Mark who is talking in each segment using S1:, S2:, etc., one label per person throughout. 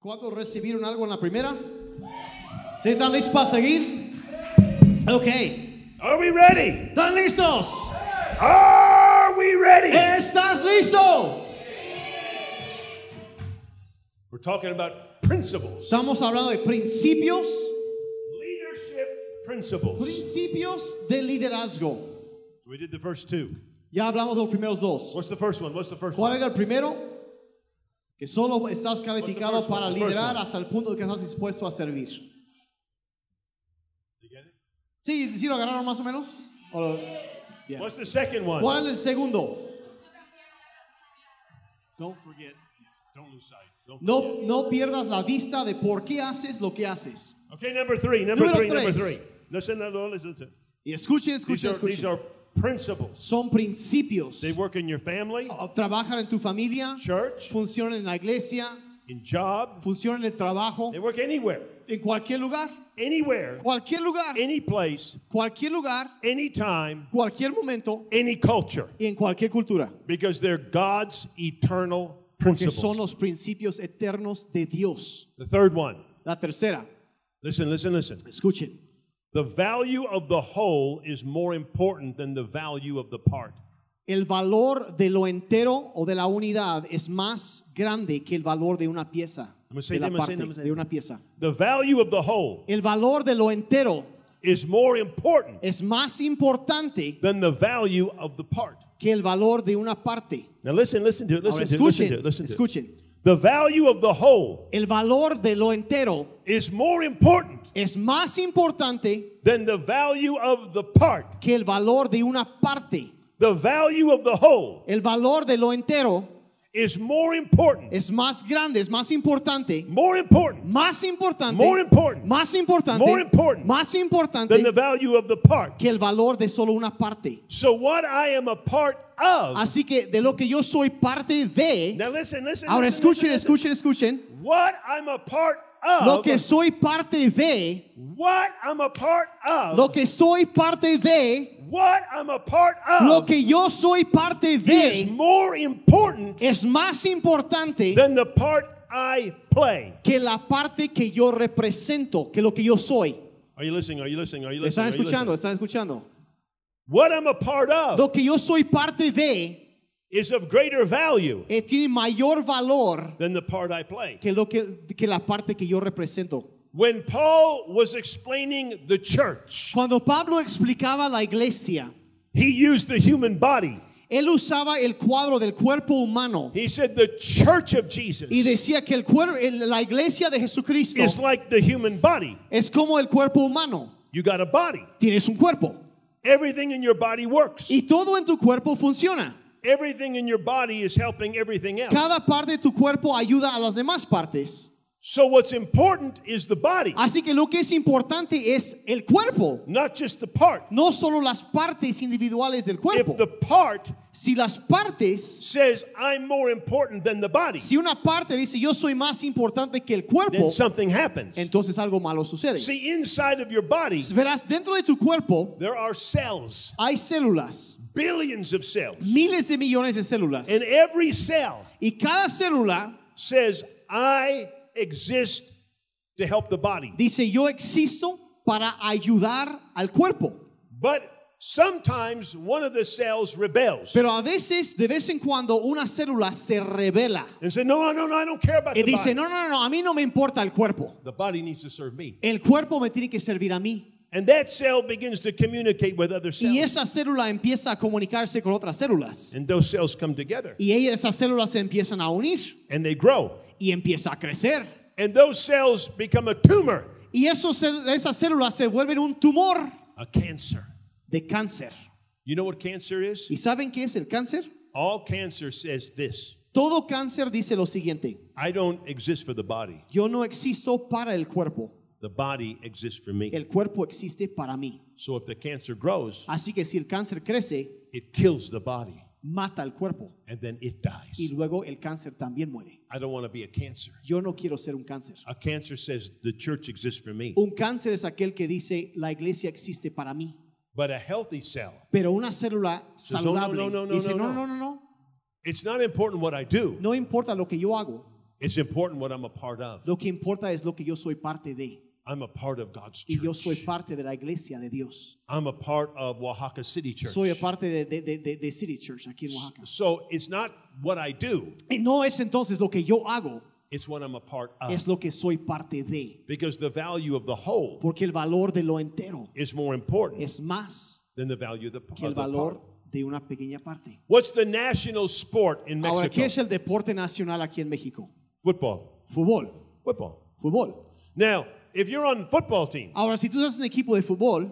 S1: ¿Cuántos recibieron algo en la primera? ¿Sí están listos para seguir? Ok.
S2: Are we ready?
S1: ¿Están listos?
S2: Are we ready?
S1: ¿Estás listo?
S2: We're talking about principles,
S1: Estamos hablando de principios,
S2: leadership principles.
S1: principios de liderazgo.
S2: We did the first two.
S1: Ya hablamos de los primeros dos.
S2: What's the first one? What's the first
S1: ¿Cuál
S2: one?
S1: era el primero? Que solo estás calificado
S2: one?
S1: para
S2: first
S1: liderar
S2: one.
S1: hasta el punto de que estás dispuesto a servir. ¿Sí, sí lo agarraron más o menos? ¿O lo- Yeah.
S2: What's the second one?
S1: ¿Cuál es el segundo?
S2: Don't forget. Don't lose sight. Don't
S1: No,
S2: forget.
S1: no pierdas la vista de por qué haces lo que haces.
S2: Okay, number three. Number
S1: Número
S2: three. Number
S1: tres.
S2: three. Listen, listen.
S1: Y escuchen,
S2: These
S1: escuchen,
S2: are, these
S1: escuchen.
S2: are principles.
S1: Son principios.
S2: They work in your family,
S1: Trabajan en tu familia,
S2: church,
S1: funcionan en la iglesia,
S2: in job.
S1: funcionan en el trabajo,
S2: They work anywhere.
S1: en cualquier lugar,
S2: Anywhere.
S1: cualquier lugar,
S2: Any place.
S1: cualquier lugar,
S2: Anytime.
S1: cualquier momento
S2: Any culture.
S1: y en cualquier cultura.
S2: Because they're God's eternal principles.
S1: Porque son los principios eternos de Dios.
S2: The third one.
S1: La tercera,
S2: Listen, listen, listen.
S1: escuchen.
S2: The value of the whole is more important than the value of the part.
S1: El valor de lo entero o de la unidad es más grande que el valor de una pieza.
S2: Say
S1: De, la
S2: them, I'm gonna say
S1: parte,
S2: them, I'm gonna say
S1: de una pieza.
S2: The value of the whole
S1: El valor de lo entero
S2: is more important
S1: es más importante
S2: than the value of the part.
S1: que el valor de una parte.
S2: Now listen, listen to it, listen
S1: Ahora
S2: to it, listen to it, listen to it. The value of the whole
S1: El valor de lo entero
S2: is more important
S1: es más importante
S2: than the value of the part.
S1: que el valor de una parte.
S2: The value of the whole
S1: El valor de lo entero
S2: is more important,
S1: es más grande, es más importante,
S2: more important
S1: más importante,
S2: More important.
S1: más importante,
S2: More important
S1: más
S2: than the
S1: importante
S2: value of the part.
S1: que el valor de solo una parte.
S2: So what I am a part of.
S1: Así que de lo que yo soy parte de,
S2: Now listen, listen.
S1: ahora
S2: listen,
S1: escuchen, escuchen, escuchen,
S2: What I'm a part of.
S1: lo que soy parte de,
S2: what I'm a part of.
S1: lo que soy parte de,
S2: what I'm a part of.
S1: lo que yo soy parte
S2: is
S1: de
S2: more important
S1: es más importante
S2: than the part I play.
S1: que la parte que yo represento, que lo que yo soy.
S2: Are you listening? Are you listening? Are you
S1: ¿Están
S2: listening? You
S1: escuchando? ¿Están escuchando?
S2: What I'm a part of
S1: Lo que yo soy parte de
S2: is of greater value
S1: eh, tiene mayor valor
S2: than the part I play.
S1: que, lo que, que la parte que yo represento.
S2: When Paul was explaining the church,
S1: Cuando Pablo explicaba la iglesia,
S2: he used the human body.
S1: él usaba el cuadro del cuerpo humano
S2: He said the church of Jesus
S1: y decía que el cuerpo, la iglesia de Jesucristo
S2: is like the human body.
S1: es como el cuerpo humano.
S2: You got a body.
S1: Tienes un cuerpo
S2: Everything in your body works.
S1: y todo en tu cuerpo funciona.
S2: Everything in your body is helping everything else.
S1: Cada parte de tu cuerpo ayuda a las demás partes.
S2: So what's important is the body,
S1: Así que lo que es importante es el cuerpo,
S2: not just the part.
S1: no solo las partes individuales del cuerpo.
S2: If the part
S1: Si las partes,
S2: says I'm more important than the body,
S1: si una parte dice yo soy más importante que el cuerpo,
S2: then something happens.
S1: entonces algo malo sucede.
S2: See, inside of your body,
S1: Verás, dentro de tu cuerpo
S2: there are cells,
S1: hay células,
S2: billions of cells.
S1: miles de millones de células.
S2: And every cell
S1: Y cada célula
S2: says, I exist to help the body.
S1: dice yo existo para ayudar al cuerpo.
S2: But sometimes one of the cells rebels
S1: Pero a veces, de vez en cuando, una célula se revela
S2: and say, No, no, no, I don't care about
S1: y
S2: the
S1: dice,
S2: body.
S1: no, no, no, a mí no me importa el cuerpo.
S2: The body needs to serve me.
S1: El cuerpo me tiene que servir a mí.
S2: And that cell begins to communicate with other cells.
S1: Y esa célula empieza a comunicarse con otras células.
S2: And those cells come together
S1: Y ellas, esas células se empiezan a unir
S2: and they grow.
S1: Y empieza a crecer.
S2: And those cells become a tumor,
S1: Y esos, esas células se vuelven un tumor
S2: a cancer.
S1: de cáncer.
S2: You know what cancer is?
S1: ¿Y saben qué es el cáncer?
S2: All cancer says this
S1: Todo cáncer dice lo siguiente.
S2: I don't exist for the body,
S1: Yo no existo para el cuerpo.
S2: the body exists for me.
S1: El cuerpo existe para mí.
S2: So if the cancer grows,
S1: Así que si el cáncer crece,
S2: it kills the body
S1: mata al cuerpo.
S2: and then it dies.
S1: Y luego el cáncer también muere.
S2: I don't want to be a cancer.
S1: Yo no quiero ser un cáncer.
S2: A cancer says the church exists for me.
S1: Un cáncer es aquel que dice la iglesia existe para mí.
S2: But a healthy cell,
S1: Pero una célula oh,
S2: no, no,
S1: saludable
S2: no, no, no,
S1: dice,
S2: no,
S1: no,
S2: no.
S1: no, no, no,
S2: it's not important what I do.
S1: no importa lo que yo hago.
S2: It's important what I'm a part of.
S1: Lo que importa es lo que yo soy parte de.
S2: I'm a part of God's
S1: Y yo soy
S2: church.
S1: parte de la iglesia de Dios.
S2: I'm a part of Oaxaca City Church.
S1: Soy parte de, de, de- de- City Church aquí en Oaxaca.
S2: So it's not what I do,
S1: Y no es entonces lo que yo hago,
S2: it's what I'm a part of.
S1: es lo que soy parte de.
S2: Because the value of the whole
S1: Porque el valor de lo entero
S2: is more important
S1: es más
S2: than the value of the,
S1: que el
S2: the
S1: valor
S2: part.
S1: de una pequeña parte.
S2: What's the national sport in
S1: Ahora,
S2: Mexico?
S1: ¿qué es el deporte nacional aquí en México?
S2: Football.
S1: Fútbol.
S2: Football.
S1: Fútbol.
S2: Now, if you're on football team,
S1: Ahora, si tú estás en equipo de fútbol,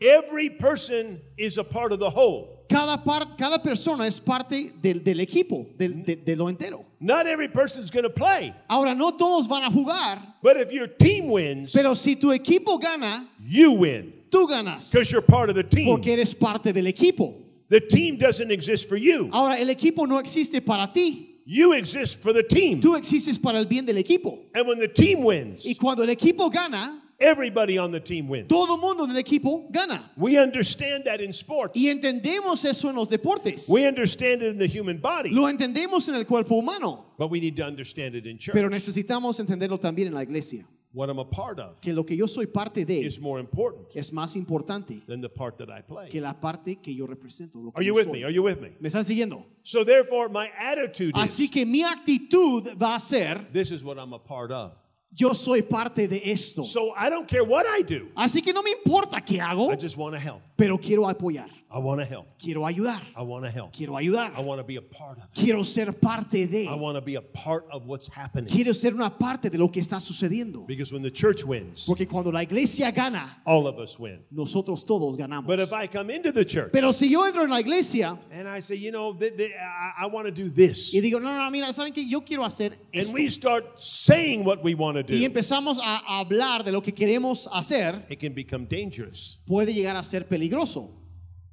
S2: every person is a part of the whole.
S1: cada, par- cada persona es parte del, del equipo, del- de, de lo entero.
S2: Not every person's going to play.
S1: Ahora, no todos van a jugar,
S2: But if your team wins,
S1: pero si tu equipo gana,
S2: you win
S1: tú ganas,
S2: because you're part of the team.
S1: porque eres parte del equipo.
S2: The team doesn't exist for you.
S1: Ahora, el equipo no existe para ti,
S2: You exist for the team.
S1: tú existes para el bien del equipo.
S2: And when the team wins,
S1: Y cuando el equipo gana,
S2: everybody on the team wins.
S1: todo mundo del equipo gana.
S2: We understand that in sports.
S1: Y entendemos eso en los deportes.
S2: We understand it in the human body.
S1: Lo entendemos en el cuerpo humano,
S2: But we need to understand it in church.
S1: pero necesitamos entenderlo también en la iglesia.
S2: What I'm a part of
S1: Que lo que yo soy parte de
S2: is more important
S1: es más importante
S2: than the part that I play.
S1: que la parte que yo represento. lo que
S2: Are you
S1: yo
S2: with
S1: soy.
S2: me? Are you with me?
S1: ¿Me están siguiendo?
S2: So therefore, my attitude is
S1: Así que mi actitud va a ser,
S2: this is what I'm a part of.
S1: Yo soy parte de esto.
S2: So I don't care what I do.
S1: Así que no me importa qué hago,
S2: I just want to help.
S1: pero quiero apoyar,
S2: I want to help.
S1: quiero ayudar,
S2: I want to help.
S1: quiero
S2: I
S1: ayudar,
S2: want to be a part of it.
S1: quiero ser parte
S2: I
S1: de,
S2: want to be a part of what's happening.
S1: quiero ser una parte de lo que está sucediendo.
S2: Because when the church wins,
S1: Porque cuando la iglesia gana,
S2: all of us win.
S1: nosotros todos ganamos.
S2: But if I come into the church
S1: Pero si yo entro en la iglesia
S2: and I say, you know, th- th- I, I want to do this,
S1: y digo, no, no, mira, ¿saben qué? Yo quiero hacer
S2: and
S1: esto.
S2: we start saying what we want to
S1: Y empezamos a hablar de lo que queremos hacer,
S2: it can become dangerous.
S1: puede llegar a ser peligroso.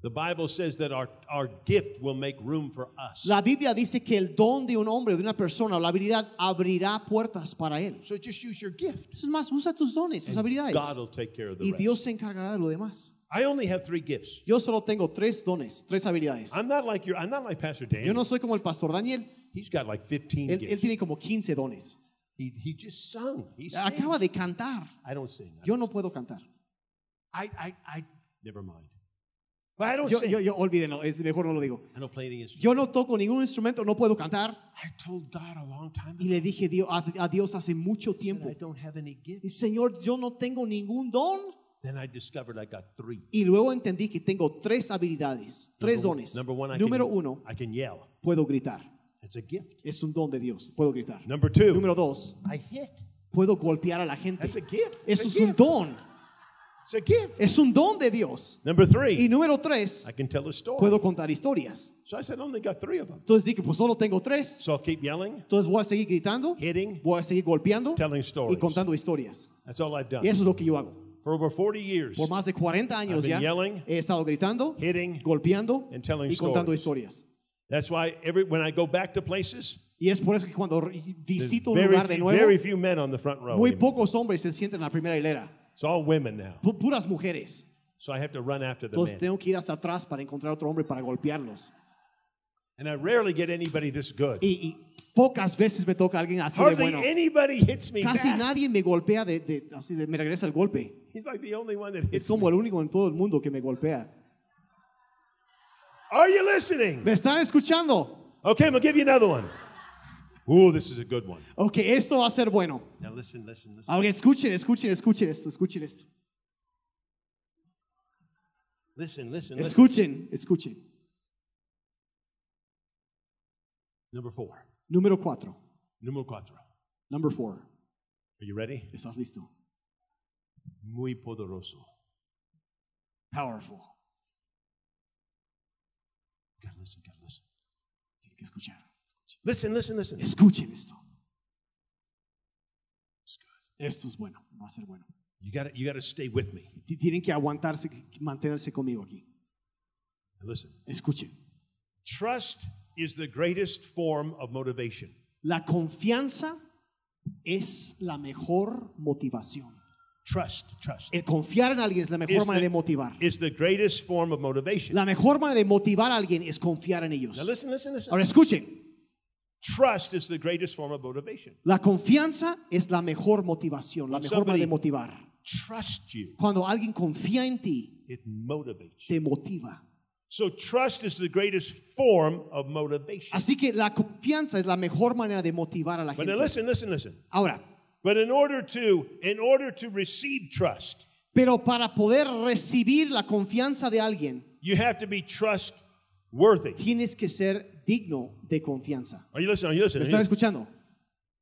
S2: The Bible says that our, our gift will make room for us.
S1: La Biblia dice que el don de un hombre, de una persona, o la habilidad abrirá puertas para él.
S2: So just use your gift.
S1: Es más, usa tus dones, tus habilidades.
S2: God will take care of the
S1: Y
S2: rest.
S1: Dios se encargará de lo demás.
S2: I only have three gifts.
S1: Yo solo tengo tres dones, tres habilidades.
S2: I'm not like your, I'm not like Pastor
S1: Yo
S2: Daniel.
S1: no soy como el pastor Daniel.
S2: He's got like 15
S1: Él, él
S2: gifts.
S1: tiene como 15 dones.
S2: He, he just sung. He
S1: Acaba de cantar.
S2: I don't sing.
S1: Yo no puedo cantar.
S2: I, I, I, never mind. But I don't
S1: Yo,
S2: sing.
S1: yo, yo olvídenlo, es mejor no lo digo.
S2: I don't play any instrument.
S1: Yo no toco ningún instrumento, no puedo cantar.
S2: I told God a long time
S1: Y le dije a, a Dios hace mucho
S2: ago
S1: tiempo.
S2: I don't have any gifts.
S1: Y Señor, yo no tengo ningún don.
S2: Then I discovered I got three.
S1: Y luego entendí que tengo tres habilidades, tres
S2: Number one-
S1: dones.
S2: Number one, I
S1: Número
S2: can,
S1: uno,
S2: I can yell.
S1: puedo gritar.
S2: It's a gift.
S1: Es un don de Dios, puedo gritar.
S2: Number two,
S1: Número dos,
S2: I hit.
S1: puedo golpear a la gente.
S2: That's a gift.
S1: Eso
S2: It's
S1: es
S2: a
S1: un
S2: gift.
S1: don.
S2: It's a gift.
S1: Es un don de Dios.
S2: Number
S1: Y
S2: three,
S1: número tres,
S2: I can tell a story.
S1: puedo contar historias.
S2: So I said, I only got three of them.
S1: Entonces dije, pues solo tengo tres.
S2: So I'll keep yelling,
S1: Entonces voy a seguir gritando,
S2: hitting,
S1: voy a seguir golpeando
S2: telling
S1: y
S2: stories.
S1: contando historias.
S2: That's all I've done.
S1: Y eso es lo que yo hago.
S2: For over 40 years,
S1: Por más de 40 años
S2: I've been
S1: ya
S2: yelling,
S1: he estado gritando,
S2: hitting,
S1: golpeando
S2: and telling
S1: y contando
S2: stories.
S1: historias.
S2: That's why every when I go back to places,
S1: Y es por eso que cuando visito un
S2: very
S1: lugar de
S2: few,
S1: nuevo,
S2: very few men on the front row.
S1: muy
S2: anymore.
S1: pocos hombres se sienten en la primera hilera.
S2: It's all women now.
S1: Pu- puras mujeres.
S2: So I have to run after the
S1: Entonces
S2: men.
S1: tengo que ir hasta atrás para encontrar otro hombre para golpearlos.
S2: And I rarely get anybody this good.
S1: Y, y pocas veces me toca alguien así de
S2: Hardly
S1: bueno.
S2: anybody hits me
S1: Casi
S2: back.
S1: nadie me golpea de, de- así de me regresa el golpe.
S2: He's like the only one that hits Es
S1: como
S2: me.
S1: el único en todo el mundo que me golpea.
S2: Are you listening?
S1: ¿Me están escuchando?
S2: Okay, I'm gonna give you another one. Ooh, this is a good one.
S1: Ok, esto va a ser bueno.
S2: Now listen, listen, listen.
S1: Ahora escuchen, escuchen, escuchen esto, escuchen esto.
S2: Listen, listen, listen.
S1: Escuchen, escuchen.
S2: Number four.
S1: Número cuatro.
S2: Número cuatro.
S1: Number four.
S2: Are you ready?
S1: ¿Estás listo?
S2: Muy poderoso.
S1: Powerful.
S2: Gotta listen.
S1: Tienen que escuchar.
S2: Listen, listen, listen.
S1: Escuchen esto. Esto es bueno, va a ser bueno.
S2: You gotta, you gotta stay with me.
S1: Tienen que aguantarse, mantenerse conmigo aquí.
S2: Listen.
S1: Escuchen.
S2: Trust is the greatest form of motivation.
S1: La confianza es la mejor motivación.
S2: Trust, trust.
S1: El confiar en alguien es la mejor
S2: Is
S1: manera
S2: the-
S1: de motivar.
S2: Is the greatest form of motivation.
S1: La mejor manera de motivar a alguien es confiar en ellos.
S2: Now listen, listen, listen.
S1: Ahora escuchen.
S2: Trust is the greatest form of motivation.
S1: La confianza es la mejor motivación, la
S2: When
S1: mejor manera de motivar.
S2: Trust you,
S1: Cuando alguien confía en ti,
S2: it motivates
S1: te motiva.
S2: So trust is the greatest form of motivation.
S1: Así que la confianza es la mejor manera de motivar a la
S2: But now
S1: gente.
S2: listen, listen, listen.
S1: Ahora,
S2: But in order to in order to receive trust,
S1: pero para poder recibir la confianza de alguien,
S2: you have to be trustworthy.
S1: tienes que ser digno de confianza.
S2: Are you listening? Are you
S1: ¿Me
S2: listening?
S1: están escuchando?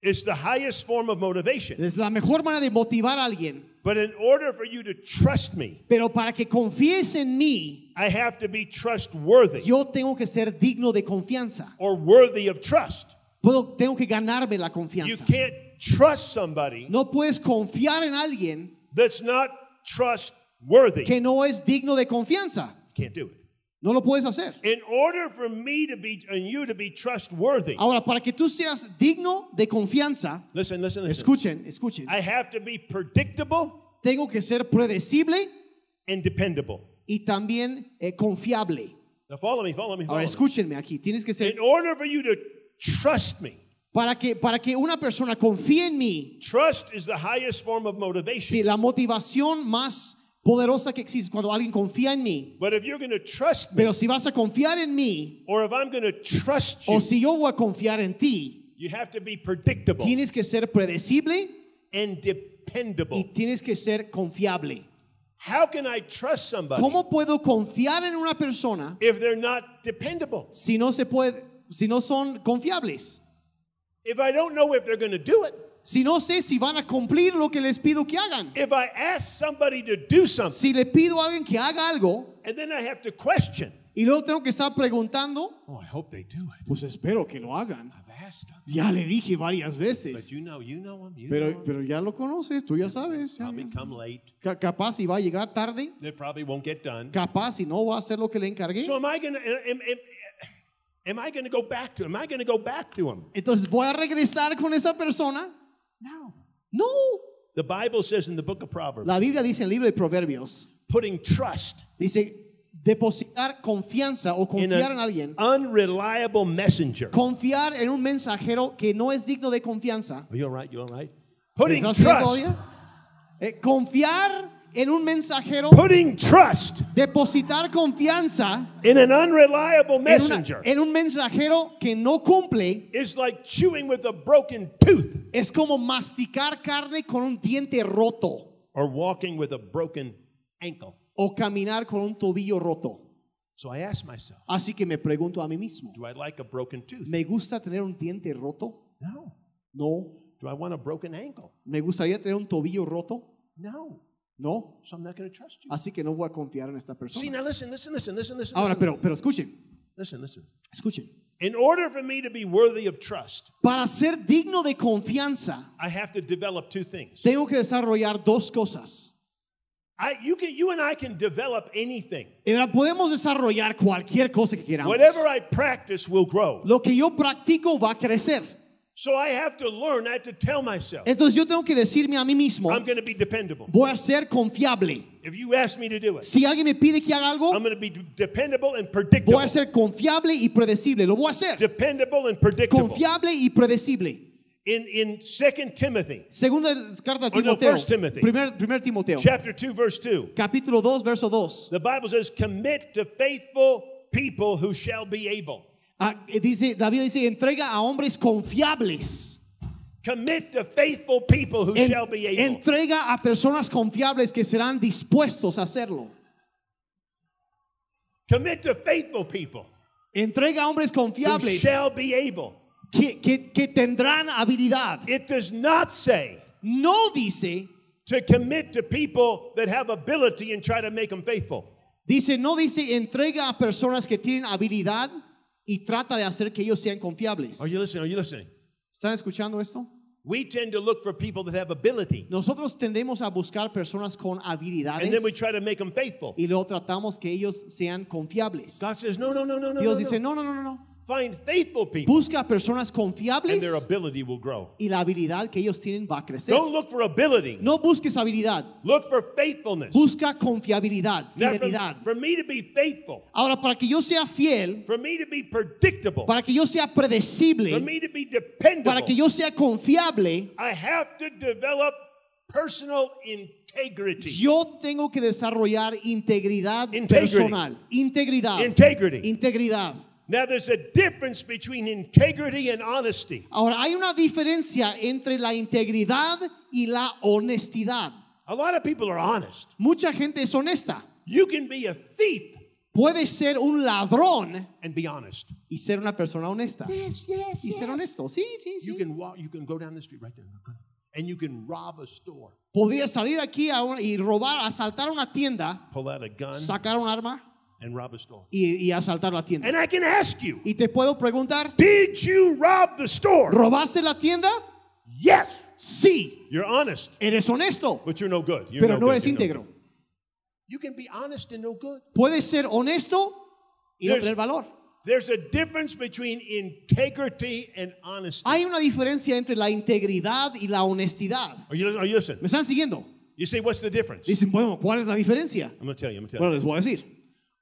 S2: It's the highest form of motivation.
S1: Es la mejor manera de motivar a alguien.
S2: But in order for you to trust me,
S1: Pero para que confíes en mí,
S2: I have to be trustworthy
S1: yo tengo que ser digno de confianza.
S2: or worthy of trust.
S1: Puedo, tengo que ganarme la
S2: You
S1: confianza.
S2: can't trust somebody
S1: No puedes confiar en alguien
S2: that's not trustworthy.
S1: que no es digno de confianza.
S2: Can't do it.
S1: No lo puedes hacer.
S2: In order for me to be and you to be trustworthy,
S1: Ahora, para que tú seas digno de confianza,
S2: listen, listen, listen.
S1: escuchen, escuchen.
S2: I have to be predictable
S1: Tengo que ser predecible
S2: and dependable.
S1: y también eh, confiable.
S2: Now follow me, follow me, follow
S1: Ahora,
S2: me.
S1: escúchenme aquí. Tienes que ser
S2: In order for you to trust me,
S1: para que para que una persona confíe en mí.
S2: trust is the highest form of motivation.
S1: La motivación más poderosa que existe cuando alguien confía en mí.
S2: But if you're going to trust me,
S1: Pero si vas a confiar en mí
S2: or if I'm going to trust you,
S1: o si yo voy a confiar en ti,
S2: you have to be predictable
S1: tienes que ser predecible
S2: and
S1: y
S2: dependable.
S1: tienes que ser confiable.
S2: How can I trust somebody
S1: ¿Cómo puedo confiar en una persona
S2: if they're not dependable?
S1: si no se puede si no son confiables?
S2: If I don't know if they're going to do it?
S1: Si no sé si van a cumplir lo que les pido que hagan.
S2: If I ask somebody to do something
S1: Si le pido a alguien que haga algo
S2: and then I have to question,
S1: y luego tengo que estar preguntando,
S2: oh, I hope they do it.
S1: pues espero que lo hagan.
S2: I've asked them.
S1: Ya le dije varias
S2: But
S1: veces.
S2: you know, you know them. You know
S1: Pero,
S2: 'em.
S1: pero ya lo conoces, tú ya sabes. ya-
S2: Probably come late.
S1: Ca- capaz y va a llegar tarde,
S2: They probably won't get done.
S1: capaz y no va a hacer lo que le encargué.
S2: So am I going to am, am, am I going to go back to? Am I going to go back to them?
S1: Entonces, ¿voy a regresar con esa persona?
S2: No.
S1: No.
S2: The Bible says in the book of Proverbs,
S1: La Biblia dice en el libro de Proverbios,
S2: putting trust
S1: dice, depositar confianza o confiar en alguien,
S2: unreliable messenger.
S1: confiar en un mensajero que no es digno de confianza.
S2: Are you all right? You all right? Putting
S1: ¿Estás bien
S2: trust?
S1: Eh, confiar en un mensajero,
S2: putting trust
S1: depositar confianza
S2: in an unreliable messenger
S1: en, una-
S2: messenger
S1: en un mensajero que no cumple
S2: is like chewing with a broken tooth
S1: es como masticar carne con un diente roto
S2: or walking with a broken ankle.
S1: o caminar con un tobillo roto.
S2: So I ask myself,
S1: Así que me pregunto a mí mismo,
S2: do I like a broken tooth?
S1: ¿me gusta tener un diente roto?
S2: No.
S1: No.
S2: Do I want a broken ankle?
S1: ¿Me gustaría tener un tobillo roto?
S2: No.
S1: No.
S2: So I'm not going to trust you.
S1: Así que no voy a confiar en esta
S2: See,
S1: persona.
S2: now listen, listen, listen, listen, listen.
S1: Ahora,
S2: listen.
S1: pero, pero escuchen,
S2: Listen, listen.
S1: escuchen.
S2: In order for me to be worthy of trust,
S1: Para ser digno de confianza,
S2: I have to develop two things.
S1: tengo que desarrollar dos cosas.
S2: I, you, can, you and I can develop anything.
S1: Ahora, Podemos desarrollar cualquier cosa que queramos.
S2: Whatever I practice will grow.
S1: Lo que yo practico va a crecer.
S2: So I have to learn, I have to tell myself,
S1: Entonces yo tengo que decirme a mí mismo,
S2: I'm going to be dependable.
S1: voy a ser confiable.
S2: If you ask me to do it,
S1: Si alguien me pide que haga algo,
S2: I'm going to be dependable and predictable.
S1: voy a ser confiable y predecible. Lo voy a hacer.
S2: Dependable and predictable.
S1: Confiable y predecible.
S2: In, in 2 Timothy
S1: Segunda carta
S2: Oh, no,
S1: Timoteo.
S2: First Timothy.
S1: Primer, primer Timoteo.
S2: chapter 2, verse 2,
S1: Capítulo 2, verso 2.
S2: the Bible says, Commit to faithful people who shall be able.
S1: Ah, eh, dice, David dice, entrega a hombres confiables.
S2: Commit to faithful people who
S1: En-
S2: shall be able.
S1: entrega a personas confiables que serán dispuestos a hacerlo.
S2: Commit to faithful people
S1: Entrega a hombres
S2: who
S1: confiables
S2: shall be able.
S1: que, que- que tendrán habilidad.
S2: It does not say
S1: No dice,
S2: to commit to people that have ability and try to make them faithful.
S1: dice, no dice, entrega a personas que tienen habilidad y trata de hacer que ellos sean confiables.
S2: Are you listening? Are you listening?
S1: ¿Están escuchando esto?
S2: We tend to look for people that have ability
S1: Nosotros tendemos a buscar personas con habilidades
S2: and then we try to make them faithful.
S1: y luego tratamos que ellos sean confiables.
S2: God says, no, no, no, no.
S1: Dios
S2: no,
S1: dice,
S2: no.
S1: no, no, no, no, no.
S2: Find faithful people,
S1: Busca personas confiables.
S2: and their ability will grow.
S1: y la habilidad que ellos tienen va a crecer.
S2: Don't look for ability.
S1: No busques habilidad,
S2: Look for faithfulness.
S1: busca confiabilidad,
S2: Now, for,
S1: fidelidad.
S2: for me to be faithful,
S1: Ahora, para que yo sea fiel,
S2: for me to be predictable,
S1: para que yo sea predecible.
S2: for me to be dependable.
S1: para que yo sea confiable,
S2: I have to develop personal integrity.
S1: yo tengo que desarrollar integridad
S2: Integrity.
S1: personal. Integridad.
S2: Integrity.
S1: Integridad.
S2: Now, there's a difference between integrity and honesty.
S1: Ahora, hay una diferencia entre la integridad y la honestidad.
S2: A lot of people are honest.
S1: Mucha gente es honesta.
S2: You can be a thief
S1: Puede ser un ladrón
S2: and be honest.
S1: y ser una persona honesta.
S2: Yes, yes,
S1: Y ser honesto. Sí, sí, sí.
S2: You can walk, you can go down the street right there, and you can rob a store,
S1: Podría salir aquí a una- y robar, asaltar una tienda,
S2: pull out a gun,
S1: sacar un arma
S2: and rob a store.
S1: y, y asaltar la tienda.
S2: And I can ask you,
S1: Y te puedo preguntar,
S2: did you rob the store?
S1: ¿robaste la tienda?
S2: Yes.
S1: Sí.
S2: You're honest,
S1: Eres honesto,
S2: but you're no good. You're
S1: pero no eres
S2: no
S1: íntegro.
S2: good. You can be honest and no good.
S1: Puedes ser honesto y no
S2: There's-
S1: tener valor.
S2: There's a difference between integrity and honesty.
S1: Hay una diferencia entre la integridad y la honestidad.
S2: Are you, are you listening?
S1: ¿Me están siguiendo?
S2: You say, what's the difference?
S1: Dicen, bueno, ¿cuál es la diferencia?
S2: I'm going to tell you. I'm going to tell
S1: Bueno, les voy a decir.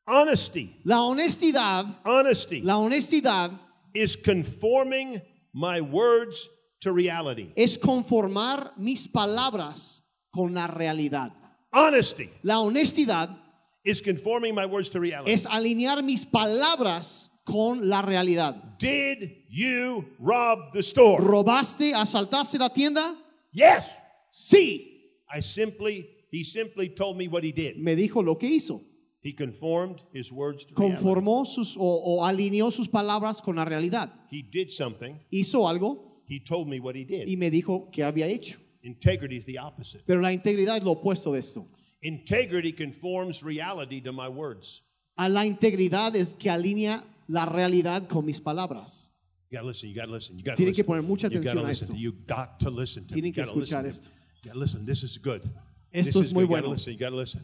S2: Honesty,
S1: La honestidad,
S2: honesty
S1: la honestidad
S2: is conforming my words to reality.
S1: es conformar mis palabras con la realidad.
S2: Honesty
S1: La honestidad
S2: is conforming my words to reality.
S1: es alinear mis palabras con la realidad.
S2: Did you rob the store?
S1: ¿Robaste, asaltaste la tienda?
S2: Yes.
S1: Sí.
S2: I simply, he simply told me what he did.
S1: Me dijo lo que hizo.
S2: He conformed his words to reality.
S1: Conformó sus o, o alineó sus palabras con la realidad.
S2: He did something.
S1: Hizo algo
S2: He told me what he did.
S1: y me dijo que había hecho.
S2: Integrity is the opposite.
S1: Pero la integridad es lo opuesto de esto.
S2: Integrity conforms reality to my words.
S1: A la integridad es que alinea la realidad con mis palabras.
S2: You gotta listen. You gotta listen. You gotta
S1: Tienen que
S2: listen.
S1: poner mucha
S2: you gotta
S1: atención a
S2: listen.
S1: esto.
S2: You got to listen. To.
S1: Tienen que
S2: listen.
S1: escuchar esto.
S2: You gotta listen. This is good.
S1: Esto
S2: this
S1: es muy
S2: good. You gotta listen. You gotta listen.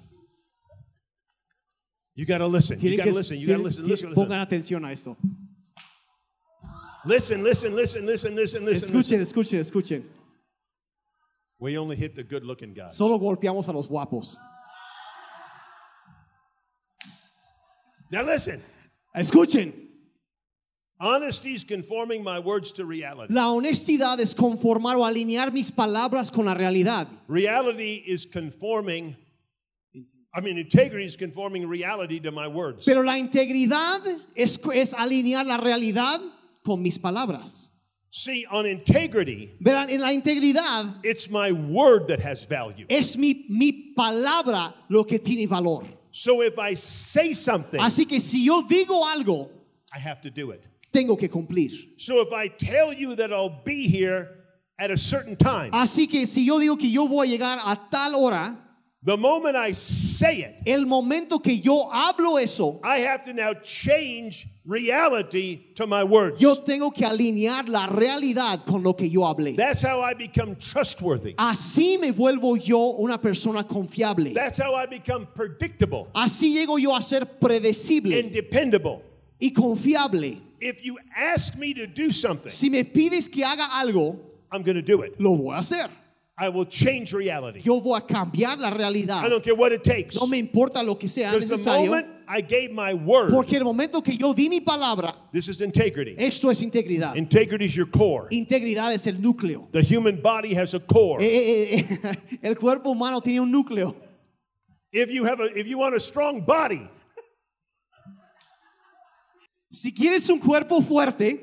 S2: You gotta listen. You gotta listen. You gotta
S1: tienen-
S2: listen. Listen.
S1: pongan
S2: Listen.
S1: atención a esto.
S2: Listen. Listen. Listen. Listen. Listen. Listen.
S1: Escuchen, escuchen, escuchen.
S2: We only hit the good-looking guys.
S1: Solo golpeamos a los guapos.
S2: Now listen.
S1: Escuchen.
S2: Honesty is conforming my words to reality.
S1: La honestidad es conformar o alinear mis palabras con la realidad.
S2: Reality is conforming. I mean, integrity is conforming reality to my words.
S1: Pero la integridad es, es alinear la realidad con mis palabras.
S2: See, on integrity,
S1: Verán, en la integridad
S2: it's my word that has value.
S1: es mi, mi palabra lo que tiene valor.
S2: So if I say something,
S1: Así que si yo digo algo,
S2: I have to do it.
S1: tengo que cumplir.
S2: So if I tell you that I'll be here at a certain time,
S1: Así que si yo digo que yo voy a llegar a tal hora,
S2: the moment I say it,
S1: el momento que yo hablo eso,
S2: I have to now change reality to my words.
S1: yo tengo que alinear la realidad con lo que yo hablé.
S2: That's how I become trustworthy.
S1: Así me vuelvo yo una persona confiable.
S2: That's how I become predictable
S1: Así llego yo a ser predecible
S2: and dependable.
S1: y confiable.
S2: If you ask me to do something,
S1: Si me pides que haga algo,
S2: I'm going to do it.
S1: lo voy a hacer.
S2: I will change reality.
S1: Yo voy a cambiar la realidad.
S2: I don't care what it takes.
S1: No me importa lo que sea
S2: Because the moment I gave my word,
S1: Porque el momento que yo di mi palabra,
S2: this is integrity.
S1: esto es integridad.
S2: Integrity is your core.
S1: Integridad es el núcleo.
S2: The human body has a core.
S1: Eh, eh, eh, el cuerpo humano tiene un núcleo.
S2: If you have a, if you want a strong body,
S1: Si quieres un cuerpo fuerte,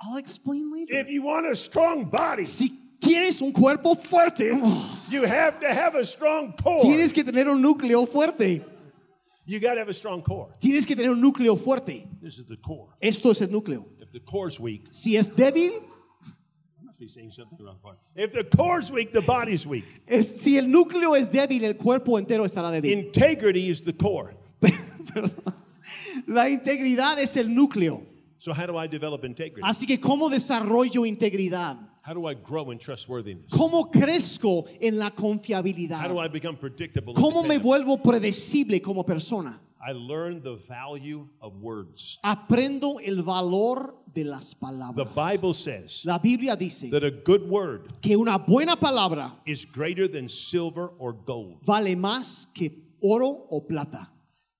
S1: I'll explain later.
S2: if you want a strong body,
S1: Si quieres un cuerpo fuerte,
S2: you have to have a strong core.
S1: tienes que tener un núcleo fuerte.
S2: You got to have a strong core.
S1: Tienes que tener un núcleo fuerte.
S2: This is the core.
S1: Esto es el núcleo.
S2: If the core's weak,
S1: Si es débil,
S2: I must be saying something wrong. part. If the core's weak, the body's weak.
S1: es- si el núcleo es débil, el cuerpo entero estará débil.
S2: Integrity is the core.
S1: La integridad es el núcleo.
S2: So how do I develop integrity?
S1: Así que, ¿cómo desarrollo integridad?
S2: How do I grow in trustworthiness?
S1: ¿Cómo crezco en la
S2: How
S1: confiabilidad?
S2: do I become predictable?
S1: ¿Cómo me vuelvo predecible como persona?
S2: I learned the value of words.
S1: aprendo el valor de las
S2: The
S1: palabras.
S2: Bible says
S1: La Biblia dice
S2: that a good word
S1: que una buena palabra
S2: is greater than silver or gold.
S1: vale más que oro o plata.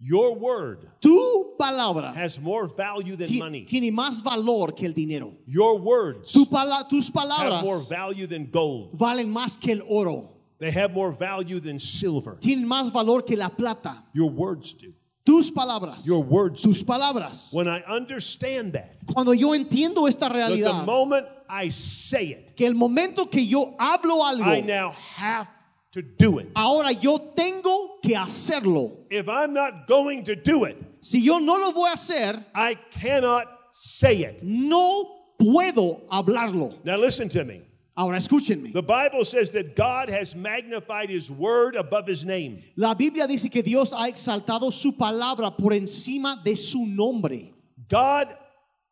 S2: Your word
S1: Tu palabra
S2: has more value than money.
S1: tiene más valor que el dinero.
S2: Your words
S1: Tu pala- tus
S2: have more value than gold.
S1: valen más que el oro.
S2: They have more value than silver.
S1: Tienen más valor que la plata.
S2: Your words do.
S1: Tus palabras.
S2: Your words.
S1: Tus palabras.
S2: When I understand that,
S1: Cuando yo entiendo esta
S2: that the moment I say it,
S1: que el momento que yo hablo
S2: I now have to do it.
S1: ahora yo tengo que hacerlo.
S2: If I'm not going to do it,
S1: Si yo no lo voy a hacer,
S2: I cannot say it.
S1: no puedo hablarlo.
S2: Now listen to me.
S1: Ahora escúchenme.
S2: The Bible says that God has magnified his word above his name.
S1: La Biblia dice que Dios ha exaltado su palabra por encima de su nombre.
S2: God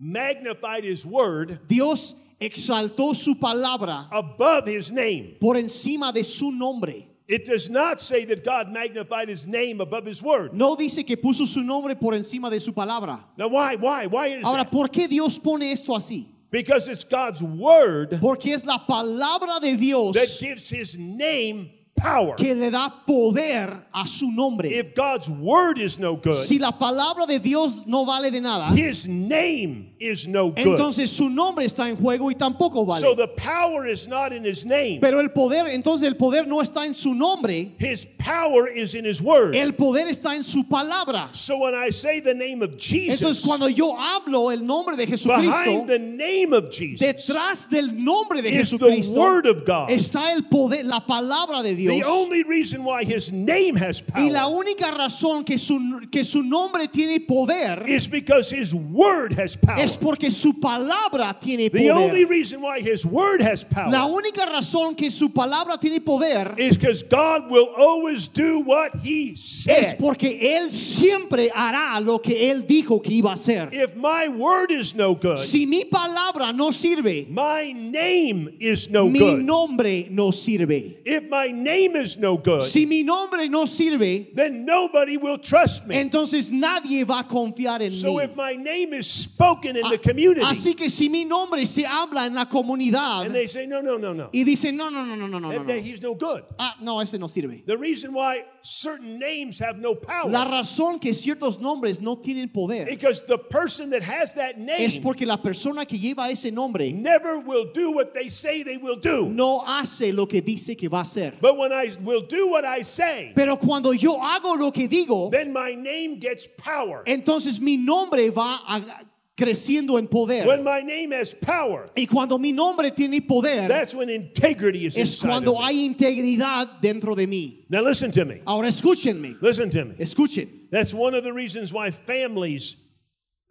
S2: magnified his word
S1: Dios exaltó su palabra
S2: above his name.
S1: por encima de su nombre.
S2: It does not say that God magnified his name above his word.
S1: No dice que puso su nombre por encima de su palabra.
S2: Now why? Why? Why is
S1: Ahora,
S2: that?
S1: ¿por qué Dios pone esto así?
S2: Because it's God's word
S1: Porque es la palabra de Dios
S2: that gives his name power.
S1: que le da poder a su nombre.
S2: If God's word is no good,
S1: Si la palabra de Dios no vale de nada,
S2: his name is no good.
S1: entonces su nombre está en juego y tampoco
S2: So
S1: vale.
S2: the power is not in his name.
S1: Pero el poder, entonces el poder no está en su nombre,
S2: His power is in his word.
S1: el poder está en su palabra.
S2: So when I say the name of
S1: Entonces
S2: Jesus,
S1: cuando yo hablo el nombre de Jesucristo,
S2: the name of Jesus
S1: detrás del nombre de
S2: is the
S1: Jesucristo
S2: word of God.
S1: está el poder, la palabra de
S2: The
S1: Dios.
S2: only reason why his name has power
S1: Y la única razón que su, que su nombre tiene poder
S2: is because his word has power.
S1: es porque su palabra tiene poder.
S2: The only reason why his word has power La
S1: única razón que su palabra tiene poder
S2: is because God will always do what he
S1: es porque Él siempre hará lo que Él dijo que iba a hacer.
S2: If my word is no good,
S1: Si mi palabra no sirve,
S2: my name is no
S1: mi
S2: good.
S1: nombre no sirve.
S2: If my name is no good,
S1: Si mi nombre no sirve,
S2: then nobody will trust me.
S1: entonces nadie va a confiar en
S2: So
S1: mí.
S2: if my name is spoken in the community
S1: Así que si mi nombre se habla en la comunidad
S2: and they say, no, no, no, no,
S1: y dicen, no, no, no, no, no, no, no.
S2: he's no good.
S1: Ah, no, ese no sirve.
S2: The reason why certain names have no power
S1: La razón que ciertos nombres no tienen poder
S2: because the person that has that name
S1: es porque la persona que lleva ese nombre
S2: never will do what they say they will do.
S1: no hace lo que dice que va a hacer.
S2: But when I will do what I say,
S1: Pero cuando yo hago lo que digo,
S2: then my name gets power.
S1: entonces mi nombre va a- creciendo en poder.
S2: When my name has power,
S1: Y cuando mi nombre tiene poder,
S2: that's when integrity is
S1: es cuando hay integridad dentro de mí.
S2: Now listen to me.
S1: Ahora escúchenme,
S2: Listen to me.
S1: escuchen.
S2: That's one of the reasons why families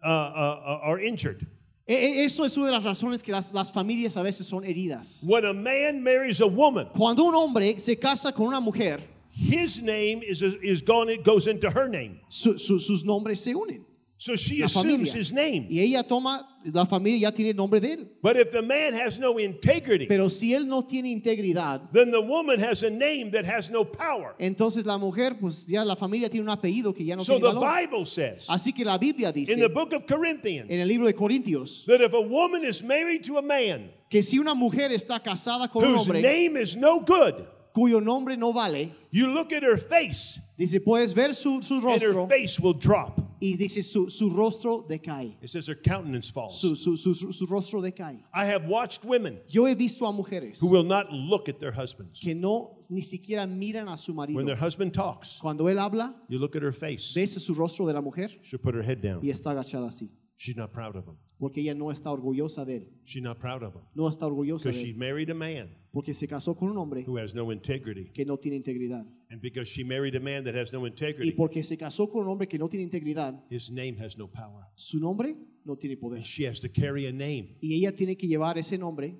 S2: uh, uh, are injured.
S1: E- e- Eso es una de las razones que las, las familias a veces son heridas.
S2: When a man marries a woman,
S1: Cuando un hombre se casa con una mujer,
S2: his name is, is gone, it goes into her name.
S1: su- su- sus nombres se unen.
S2: So she
S1: La familia.
S2: his name.
S1: Y ella toma, la familia ya tiene el nombre de él.
S2: But if the man has no integrity,
S1: Pero si él no tiene integridad,
S2: then the woman has a name that has no power.
S1: entonces la mujer, pues ya la familia tiene un apellido que ya no
S2: So
S1: tiene
S2: the
S1: valor.
S2: Bible says
S1: Así que la Biblia dice
S2: in the book of Corinthians
S1: en el libro de Corintios
S2: that if a woman is married to a man
S1: que si una mujer está casada con un
S2: whose
S1: hombre
S2: name is no good,
S1: cuyo nombre no vale,
S2: you look at her face
S1: dice, puedes ver su, su rostro,
S2: and her face will drop.
S1: Y dice, su, su rostro decae.
S2: It says her countenance falls.
S1: Su, su, su, su rostro decae.
S2: I have watched women
S1: Yo he visto a mujeres
S2: who will not look at their husbands.
S1: que no ni siquiera miran a su marido.
S2: When their husband talks,
S1: Cuando él habla,
S2: you look at her face.
S1: ves su rostro de la mujer
S2: She'll put her head down.
S1: y está agachada así,
S2: She's not proud of him.
S1: porque ella no está orgullosa de él.
S2: She's not proud of him.
S1: No está orgullosa
S2: Because
S1: de
S2: she
S1: él,
S2: married a man
S1: porque se casó con un hombre
S2: who has no integrity.
S1: que no tiene integridad.
S2: And because she married a man that has no
S1: Y
S2: integrity,
S1: porque se casó con un hombre que no tiene integridad,
S2: his name has no power.
S1: su nombre no tiene poder.
S2: She has to carry a name
S1: Y ella tiene que llevar ese nombre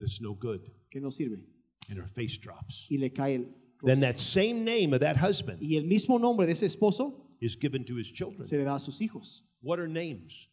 S2: that's no good.
S1: que no sirve
S2: And her face drops.
S1: y le cae el
S2: Then that same name of that husband
S1: Y el mismo nombre de ese esposo
S2: is given to his children.
S1: se le da a sus hijos.
S2: What are names?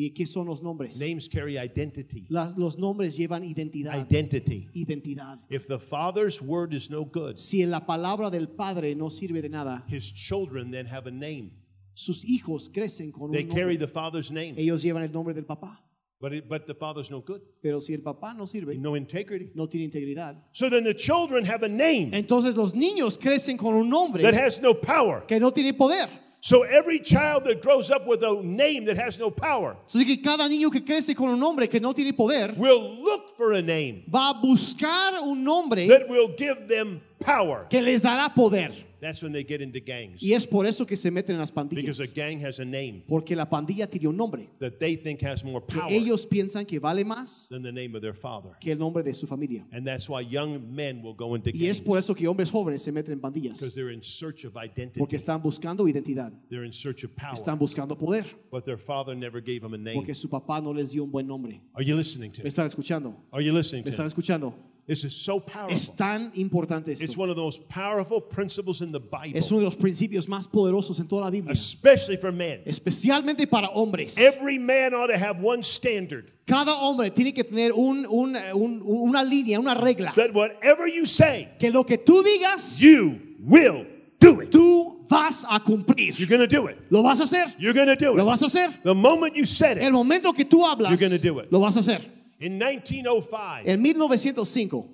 S1: ¿Y qué son los nombres?
S2: Names carry identity.
S1: Las- los nombres llevan identidad.
S2: Identity.
S1: Identidad.
S2: If the father's word is no good,
S1: Si la palabra del Padre no sirve de nada,
S2: his children then have a name.
S1: Sus hijos crecen con
S2: They
S1: un
S2: carry
S1: nombre.
S2: the father's name,
S1: Ellos llevan el nombre del papá.
S2: but, it, but the father's no good,
S1: Pero si el papá no sirve,
S2: no integrity.
S1: no tiene integridad.
S2: So then the children have a name
S1: Entonces los niños crecen con un nombre
S2: that has no power.
S1: que no tiene poder.
S2: So every child that grows up with a name that has no power
S1: Así que cada niño que crece con un nombre que no tiene poder
S2: will look for a name
S1: va a buscar un nombre
S2: that will give them power.
S1: que les dará poder.
S2: That's when they get into gangs.
S1: Y es por eso que se meten en las pandillas.
S2: Because a gang has a name
S1: Porque la pandilla tiene un nombre
S2: that they think has more
S1: que
S2: power
S1: ellos piensan que vale más
S2: than the name of their father.
S1: que el nombre de su familia.
S2: And that's why young men will go into
S1: Y es
S2: gangs
S1: por eso que hombres jóvenes se meten en pandillas.
S2: because they're in search of identity.
S1: Porque están buscando identidad.
S2: They're in search of power.
S1: Están buscando poder.
S2: But their father never gave them a name.
S1: Porque su papá no les dio un buen nombre.
S2: Are you listening to
S1: ¿Me están escuchando?
S2: Are you listening
S1: ¿Me
S2: to
S1: están
S2: me?
S1: escuchando?
S2: This is so powerful.
S1: Es tan importante
S2: It's one of the most powerful principles in the Bible.
S1: Es uno de los principios más poderosos en toda la Biblia.
S2: especially for men.
S1: Especialmente para hombres.
S2: Every man ought to have one standard
S1: Cada hombre tiene que tener un- un- un- una línea, una regla.
S2: that whatever you say,
S1: Que lo que tú digas,
S2: you will do it.
S1: tú vas a cumplir.
S2: You're going to do it.
S1: ¿Lo vas a hacer?
S2: You're going to do
S1: ¿Lo
S2: it.
S1: vas a hacer?
S2: The moment you said
S1: El
S2: it,
S1: momento que tú hablas,
S2: You're gonna do it.
S1: lo vas a hacer.
S2: In 1905,
S1: En 1905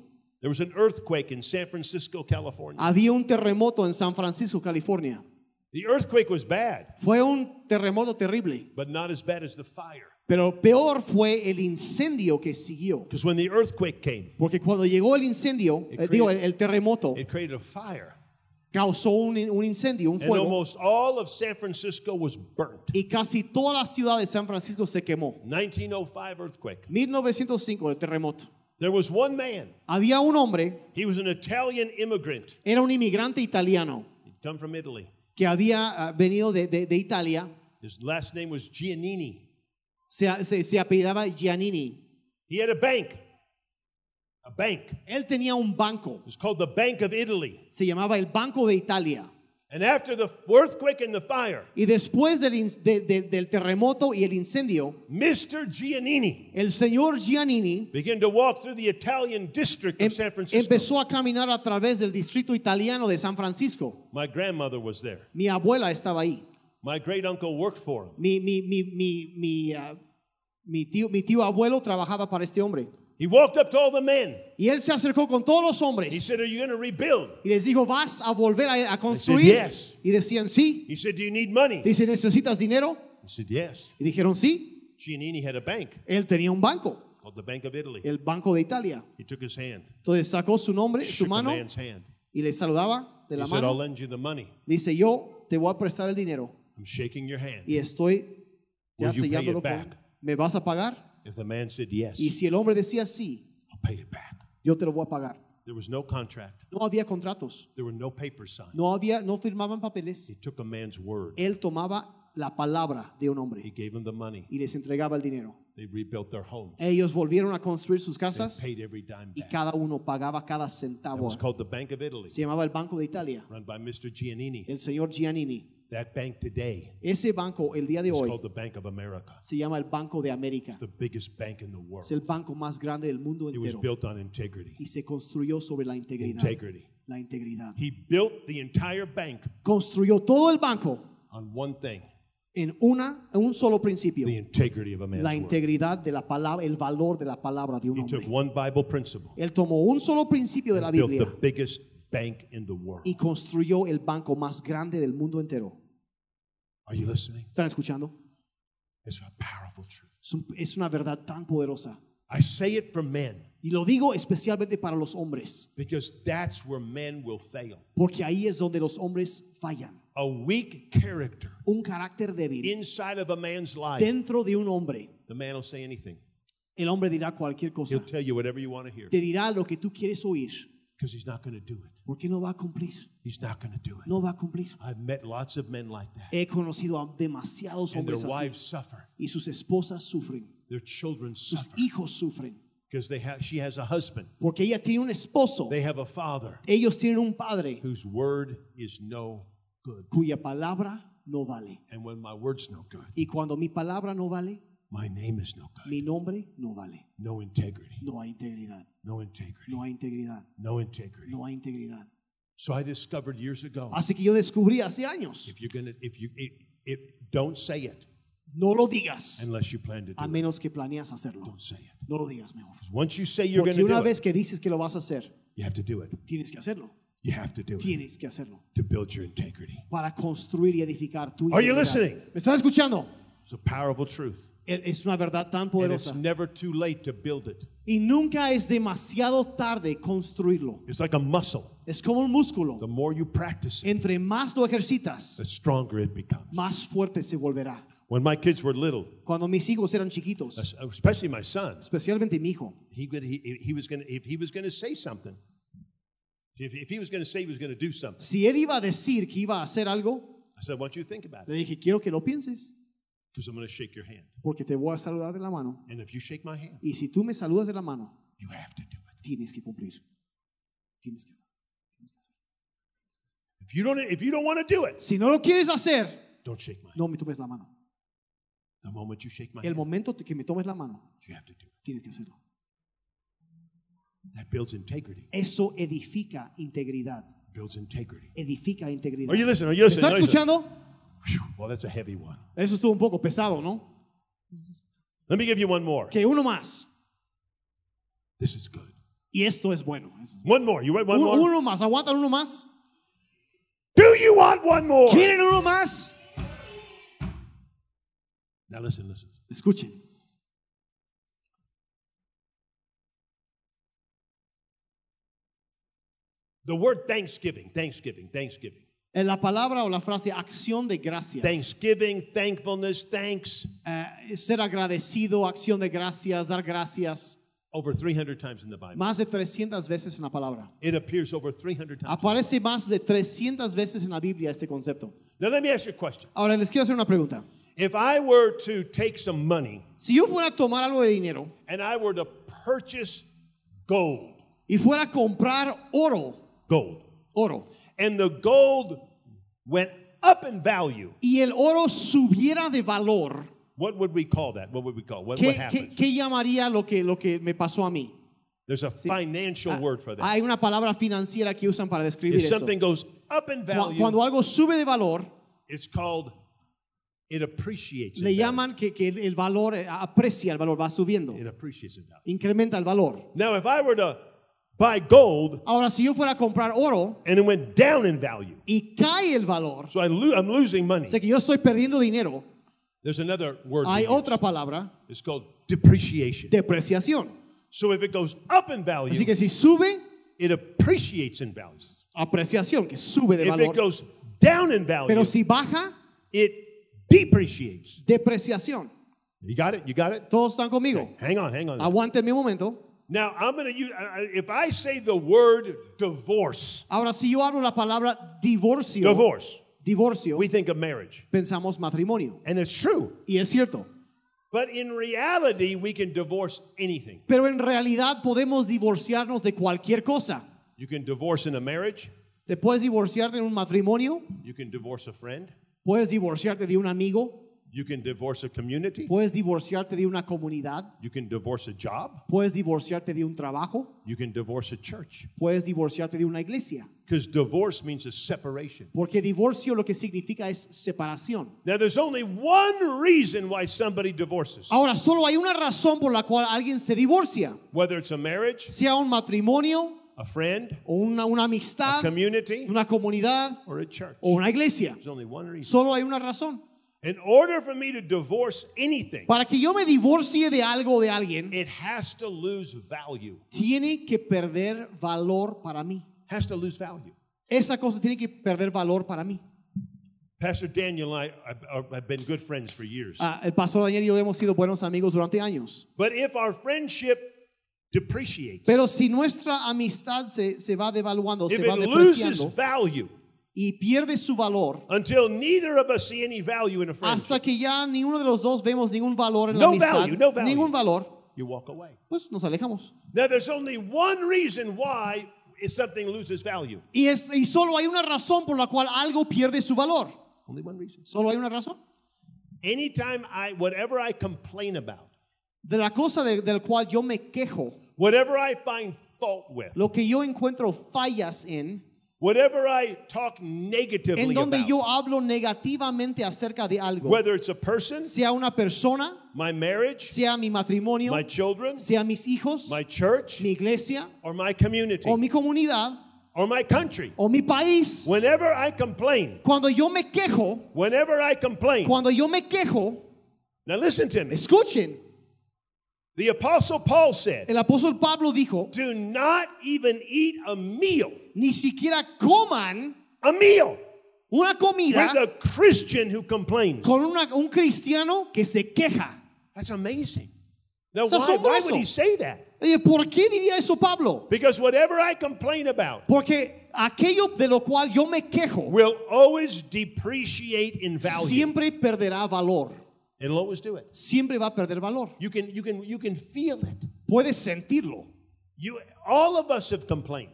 S2: there was an earthquake in San Francisco, California.
S1: había un terremoto en San Francisco, California.
S2: The earthquake was bad,
S1: Fue un terremoto terrible,
S2: but not as bad as the fire.
S1: pero peor fue el incendio que siguió.
S2: Because when the earthquake came,
S1: Porque cuando llegó el incendio,
S2: It
S1: eh, digo, el,
S2: created-
S1: el terremoto
S2: it created a fire.
S1: Causó un, un incendio, un
S2: And
S1: fuego,
S2: almost all of San Francisco was burnt.
S1: y casi toda la ciudad de San Francisco se quemó.
S2: 1905 earthquake.
S1: 1905, el terremoto.
S2: There was one man.
S1: Había un hombre,
S2: He was an Italian immigrant.
S1: era un inmigrante italiano
S2: He'd come from Italy.
S1: que había ah, venido de, de- de Italia,
S2: His last name was Giannini.
S1: se, se, se apellidaba Giannini.
S2: He had a bank. A bank.
S1: Él tenía un banco,
S2: It was called the Bank of Italy.
S1: se llamaba el Banco de Italia.
S2: And after the earthquake and the fire,
S1: Y después del, de- de- del terremoto y el incendio,
S2: Mr. Giannini
S1: el señor Giannini
S2: began to walk through the Italian district
S1: em-
S2: of San Francisco.
S1: empezó a caminar a través del distrito italiano de San Francisco.
S2: My grandmother was there.
S1: Mi abuela estaba ahí.
S2: My great uncle worked for him.
S1: Mi, mi, mi, mi, mi, ah, mi tío, mi tío abuelo trabajaba para este hombre.
S2: He walked up to all the men.
S1: Y él se acercó con todos los
S2: He
S1: hombres
S2: said, Are you going to rebuild?
S1: y les dijo, ¿vas a volver a, a construir?
S2: "Yes."
S1: Y decían, sí.
S2: He said, Do you need money?
S1: Dice, ¿necesitas dinero?
S2: He said, Yes.
S1: Y dijeron, sí.
S2: Giannini had a bank
S1: Él tenía un banco,
S2: called the Bank of Italy.
S1: el Banco de Italia.
S2: He took his hand,
S1: Entonces sacó su nombre, su mano
S2: hand.
S1: y le saludaba de
S2: He
S1: la
S2: said, I'll
S1: mano.
S2: lend you the money.
S1: Dice, yo te voy a prestar el dinero
S2: I'm shaking your hand.
S1: y estoy ya
S2: Will you pay
S1: sellándolo
S2: it
S1: con-
S2: back?
S1: ¿Me vas a pagar?
S2: If the man said yes,
S1: Y si el hombre decía sí,
S2: I'll pay it back.
S1: yo te lo voy a pagar.
S2: There was no contract.
S1: No había contratos,
S2: There were no papers signed.
S1: no había, no firmaban papeles.
S2: He took a man's word.
S1: Él tomaba la palabra de un
S2: He
S1: hombre
S2: gave him the money.
S1: y les entregaba el dinero.
S2: They rebuilt their homes.
S1: Ellos volvieron a construir sus
S2: They
S1: casas
S2: paid every dime
S1: y
S2: back.
S1: cada uno pagaba cada
S2: It
S1: centavo.
S2: was called the Bank of Italy,
S1: Se llamaba el Banco de Italia,
S2: run by Mr. Giannini.
S1: el señor Giannini.
S2: That bank today
S1: Ese banco, el día de
S2: is
S1: hoy,
S2: called the Bank of America.
S1: se llama el Banco de América.
S2: The biggest bank in the world.
S1: Es el banco más grande del mundo
S2: It was
S1: entero
S2: built on integrity.
S1: y se construyó sobre la integridad.
S2: Integrity.
S1: La integridad.
S2: He built the entire bank
S1: Construyó todo el banco
S2: on one thing
S1: en una, en un solo principio.
S2: the integrity of a
S1: La
S2: man's word.
S1: integridad de la palabra, el valor de la palabra de un
S2: He took
S1: hombre.
S2: one Bible principle,
S1: Él tomó un solo principio de la
S2: built the
S1: Biblia
S2: biggest bank in the world.
S1: y construyó el banco más grande del mundo entero.
S2: Are you listening?
S1: ¿Están escuchando?
S2: It's a powerful truth.
S1: Es, un- es una verdad tan poderosa.
S2: I say it for men
S1: Y lo digo especialmente para los hombres,
S2: because that's where men will fail.
S1: porque ahí es donde los hombres fallan.
S2: A weak character
S1: Un carácter débil
S2: inside of a man's life,
S1: dentro de un hombre.
S2: the man will say anything.
S1: El hombre dirá cualquier
S2: He'll
S1: cosa.
S2: tell you whatever you want to hear
S1: Te dirá lo que tú quieres oír,
S2: because he's not going to do it.
S1: porque no va a cumplir.
S2: He's not going to do it.
S1: No va a cumplir.
S2: I've met lots of men like that.
S1: He conocido a demasiados
S2: And their
S1: hombres así
S2: wives suffer.
S1: y sus esposas sufren,
S2: Their children
S1: sus
S2: suffer
S1: hijos sufren,
S2: because they have she has a husband.
S1: porque ella tiene un esposo,
S2: They have a father
S1: ellos tienen un padre
S2: whose word is no good.
S1: cuya palabra no vale.
S2: And when my word's no good,
S1: Y cuando mi palabra no vale,
S2: my name is no good.
S1: mi nombre no vale.
S2: No integrity.
S1: No hay integridad,
S2: No integrity.
S1: no hay integridad,
S2: No integrity.
S1: no hay integridad.
S2: So I discovered years ago
S1: Así que yo descubrí hace años
S2: if you're gonna if you if, If, don't say it
S1: No lo digas
S2: unless you plan to do
S1: a
S2: it.
S1: menos que planeas hacerlo.
S2: Don't say it.
S1: No lo digas mejor.
S2: Once you say you're
S1: Porque una
S2: do
S1: vez
S2: it,
S1: que dices que lo vas a hacer,
S2: you have to do it.
S1: tienes que hacerlo.
S2: You have to do it
S1: Tienes que hacerlo
S2: to build your integrity.
S1: para construir y edificar tu
S2: Are you
S1: integridad.
S2: listening?
S1: ¿Me están escuchando?
S2: It's a powerful truth.
S1: Es una verdad tan
S2: And
S1: poderosa.
S2: it's never too late to build it.
S1: Y nunca es demasiado tarde construirlo.
S2: It's like a muscle.
S1: Es como un músculo.
S2: The more you practice it,
S1: Entre más lo ejercitas,
S2: the stronger it becomes.
S1: más fuerte se volverá.
S2: When my kids were little,
S1: Cuando mis hijos eran chiquitos,
S2: especially my son,
S1: especialmente mi hijo,
S2: he, he, he was going to, if he was going to say something, if, if he was going to say he was going to do something,
S1: si él iba a decir que iba a hacer algo,
S2: I said, I want you think about
S1: le
S2: it
S1: dije, quiero que lo pienses,
S2: because I'm going to shake your hand.
S1: porque te voy a saludar de la mano.
S2: And if you shake my hand,
S1: Y si tú me saludas de la mano,
S2: you have to do it.
S1: tienes que cumplir. Tienes que, tienes que hacer.
S2: If you don't, if you don't want to do it,
S1: Si no lo quieres hacer,
S2: don't shake my hand.
S1: no me tomes la mano.
S2: The moment you shake my
S1: El
S2: hand,
S1: momento que me tomes la mano,
S2: you have to do it.
S1: tienes que hacerlo.
S2: That builds integrity.
S1: Eso edifica integridad.
S2: Builds integrity.
S1: Edifica integridad.
S2: Are you listening? Are you
S1: ¿Me
S2: listening?
S1: ¿Está
S2: No, listen.
S1: escuchando?
S2: Well, that's a heavy one.
S1: Eso estuvo un poco pesado, ¿no?
S2: Let me give you one more.
S1: Que uno más.
S2: This is good.
S1: Y esto es bueno.
S2: One more. You want one
S1: Uno,
S2: more?
S1: uno más. ¿Aguantan uno más?
S2: Do you want one more?
S1: ¿Quieren uno más?
S2: Now listen, listen.
S1: Escuchen.
S2: The word Thanksgiving, Thanksgiving, Thanksgiving.
S1: En la palabra o la frase acción de gracias.
S2: Thanksgiving, thankfulness, thanks,
S1: Eh, ser agradecido, acción de gracias, dar gracias.
S2: over 300 times in the Bible.
S1: Más de 300 veces en la palabra.
S2: It appears over 300 times.
S1: Aparece más de 300 veces en la Biblia este concepto.
S2: Now let me ask you a question.
S1: Ahora les quiero hacer una pregunta.
S2: If I were to take some money
S1: Si yo fuera a tomar algo de dinero
S2: and I were to purchase gold,
S1: y fuera a comprar oro,
S2: gold,
S1: oro,
S2: and the gold went up in value,
S1: y el oro subiera de valor,
S2: what would we call that? What would we call? What, what
S1: ¿qué, qué- qué llamaría lo que, lo que me pasó a mí?
S2: There's a financial
S1: Ah,
S2: word for that.
S1: Hay una palabra financiera que usan para describir
S2: If
S1: eso.
S2: something goes up in
S1: Cu-
S2: value,
S1: Cuando algo sube de valor,
S2: it's called it appreciates. in
S1: le
S2: value.
S1: llaman que, que el valor eh, aprecia el valor, va subiendo,
S2: It appreciates in value.
S1: incrementa el valor.
S2: Now, if I were to buy gold
S1: Ahora, si yo fuera a comprar oro
S2: and it went down in value,
S1: y cae el valor,
S2: so I lo- I'm losing money.
S1: sé que yo estoy perdiendo dinero,
S2: There's another word. we
S1: hay
S2: use.
S1: otra palabra,
S2: It's called depreciation.
S1: depreciación.
S2: So if it goes up in value,
S1: Así que si sube,
S2: it appreciates in value.
S1: apreciación, que sube de
S2: If it
S1: valor.
S2: goes down in value,
S1: Pero si baja,
S2: it depreciates.
S1: depreciación.
S2: You got it? You got it?
S1: ¿Todos están conmigo?
S2: Hang on, hang on.
S1: Aguántenme un momento.
S2: Now, I'm going to use, if I say the word divorce,
S1: Ahora, si yo hablo la palabra divorcio,
S2: divorce,
S1: divorcio,
S2: we think of marriage.
S1: pensamos matrimonio.
S2: And it's true.
S1: Y es cierto.
S2: But in reality, we can divorce anything.
S1: Pero en realidad podemos divorciarnos de cualquier cosa.
S2: You can divorce in a marriage,
S1: Te puedes divorciar de un matrimonio,
S2: you can divorce a friend,
S1: puedes divorciarte de un amigo,
S2: you can divorce a community,
S1: puedes divorciarte de una comunidad,
S2: you can divorce a job,
S1: puedes divorciarte de un trabajo,
S2: you can divorce a church.
S1: puedes divorciarte de una iglesia.
S2: Because divorce means a separation.
S1: Porque divorcio lo que significa es separación.
S2: Now, there's only one reason why somebody divorces,
S1: Ahora, solo hay una razón por la cual alguien se divorcia,
S2: whether it's a marriage,
S1: sea un matrimonio
S2: a friend,
S1: o una, una
S2: a
S1: amistad,
S2: community,
S1: una comunidad
S2: or a church.
S1: o una iglesia.
S2: There's only one reason.
S1: Solo hay una razón.
S2: In order for me to divorce anything,
S1: Para que yo me divorcie de algo o de alguien,
S2: it has to lose value.
S1: tiene que perder valor para mí.
S2: Has to lose value.
S1: Esa cosa tiene que perder valor para mí.
S2: Pastor Daniel and I have- been good friends for years.
S1: Ah, el pastor Daniel y yo hemos sido buenos amigos durante años.
S2: But if our friendship depreciates,
S1: Pero si nuestra amistad se, se va devaluando,
S2: if
S1: se va
S2: it loses value
S1: y pierde su valor,
S2: until neither of us see any value in a
S1: hasta
S2: friendship,
S1: que ya ni uno de los dos vemos ningún valor en la
S2: No
S1: amistad,
S2: value, no value.
S1: ningún valor,
S2: you walk away.
S1: pues nos alejamos.
S2: Now, there's only one reason why if something loses value.
S1: Y, es, y solo hay una razón por la cual algo pierde su valor.
S2: Only one reason.
S1: Solo hay una razón.
S2: Anytime I, whatever I complain about,
S1: De la cosa de- del cual yo me quejo,
S2: whatever I find fault with,
S1: lo que yo encuentro fallas en,
S2: whatever I talk negatively
S1: en donde
S2: about,
S1: yo hablo negativamente acerca de algo,
S2: whether it's a person,
S1: sea una persona,
S2: my marriage,
S1: sea mi matrimonio,
S2: my children,
S1: sea mis hijos,
S2: my church,
S1: mi iglesia,
S2: or my community,
S1: o mi comunidad,
S2: or my country,
S1: o mi país,
S2: whenever I complain,
S1: cuando yo me quejo,
S2: whenever I complain,
S1: cuando yo me quejo,
S2: now listen to me.
S1: escuchen,
S2: The Apostle Paul said,
S1: el apóstol Pablo dijo,
S2: Do not even eat a meal,
S1: ni siquiera coman
S2: a meal,
S1: una comida
S2: with a Christian who complains.
S1: con una- un cristiano que se queja.
S2: That's amazing. Now, why, why would he say that?
S1: ¿por qué diría eso Pablo?
S2: Because whatever I complain about
S1: Porque aquello de lo cual yo me quejo
S2: will always depreciate in value.
S1: siempre perderá valor.
S2: It'll always do it.
S1: Siempre va a perder valor.
S2: You can, you can, you can feel it.
S1: Puedes sentirlo.
S2: You, all of us have complained.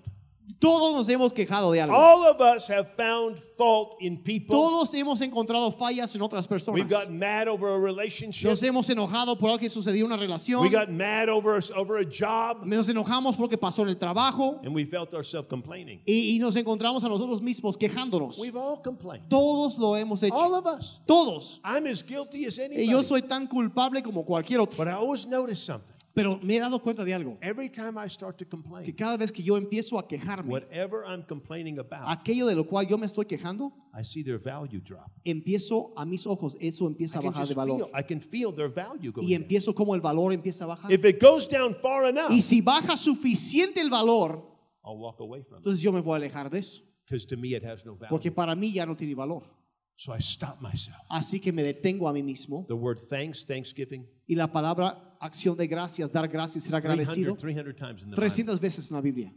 S1: Todos nos hemos quejado de algo.
S2: All of us have found fault in people.
S1: Todos hemos encontrado fallas en otras personas.
S2: We've got mad over a relationship.
S1: Nos hemos enojado por algo que sucedió en una relación.
S2: We got mad over over a job.
S1: Nos enojamos porque pasó en el trabajo.
S2: And we felt ourselves complaining.
S1: Y, y nos encontramos a nosotros mismos quejándonos.
S2: We've all complained.
S1: Todos lo hemos hecho.
S2: All of us.
S1: Todos.
S2: I'm as guilty as
S1: Y
S2: anybody.
S1: yo soy tan culpable como cualquier otro.
S2: But I always notice something.
S1: Pero me he dado cuenta de algo.
S2: Every time I start to
S1: Que
S2: complain,
S1: cada vez que yo empiezo a quejarme,
S2: whatever I'm complaining about,
S1: aquello de lo cual yo me estoy quejando,
S2: I see their value drop.
S1: empiezo a mis ojos, eso empieza
S2: I
S1: a
S2: can,
S1: bajar de valor.
S2: feel, I can feel their value going
S1: Y
S2: down.
S1: empiezo como el valor empieza a bajar.
S2: If it goes down far enough,
S1: Y si baja suficiente el valor,
S2: I'll walk away from it.
S1: entonces yo me voy a alejar de eso.
S2: Because to me, it has no value.
S1: Porque para mí ya no tiene valor.
S2: So I stop myself.
S1: Así que me detengo a mí mismo.
S2: The word thanks, thanksgiving,
S1: Y la palabra acción de gracias, dar gracias, ser agradecido,
S2: 300, 300 times in the Bible.
S1: 300 veces en la Biblia.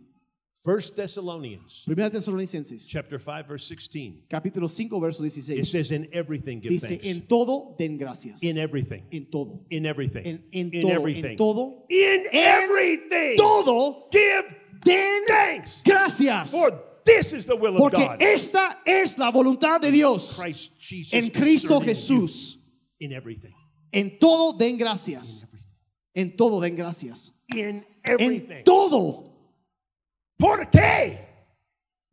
S2: First Thessalonians,
S1: Primera Tesalonicenses,
S2: chapter 5, verse 16.
S1: capítulo 5, verso
S2: It
S1: 16.
S2: says, in everything give
S1: Dice,
S2: thanks.
S1: en todo den gracias.
S2: In everything.
S1: En todo.
S2: In everything.
S1: En, en
S2: in
S1: todo.
S2: everything.
S1: En todo.
S2: In everything.
S1: Todo
S2: Give
S1: den
S2: thanks.
S1: gracias.
S2: For this is the will of
S1: Porque
S2: God.
S1: esta es la voluntad de Dios
S2: Christ Jesus.
S1: en Cristo
S2: concerning
S1: Jesús.
S2: you. In everything.
S1: En todo den gracias. En todo den gracias.
S2: In
S1: En
S2: everything.
S1: todo.
S2: ¿Por qué?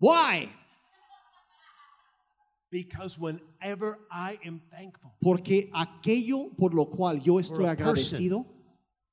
S1: Why?
S2: Because whenever I am thankful,
S1: Porque aquello por lo cual yo estoy agradecido,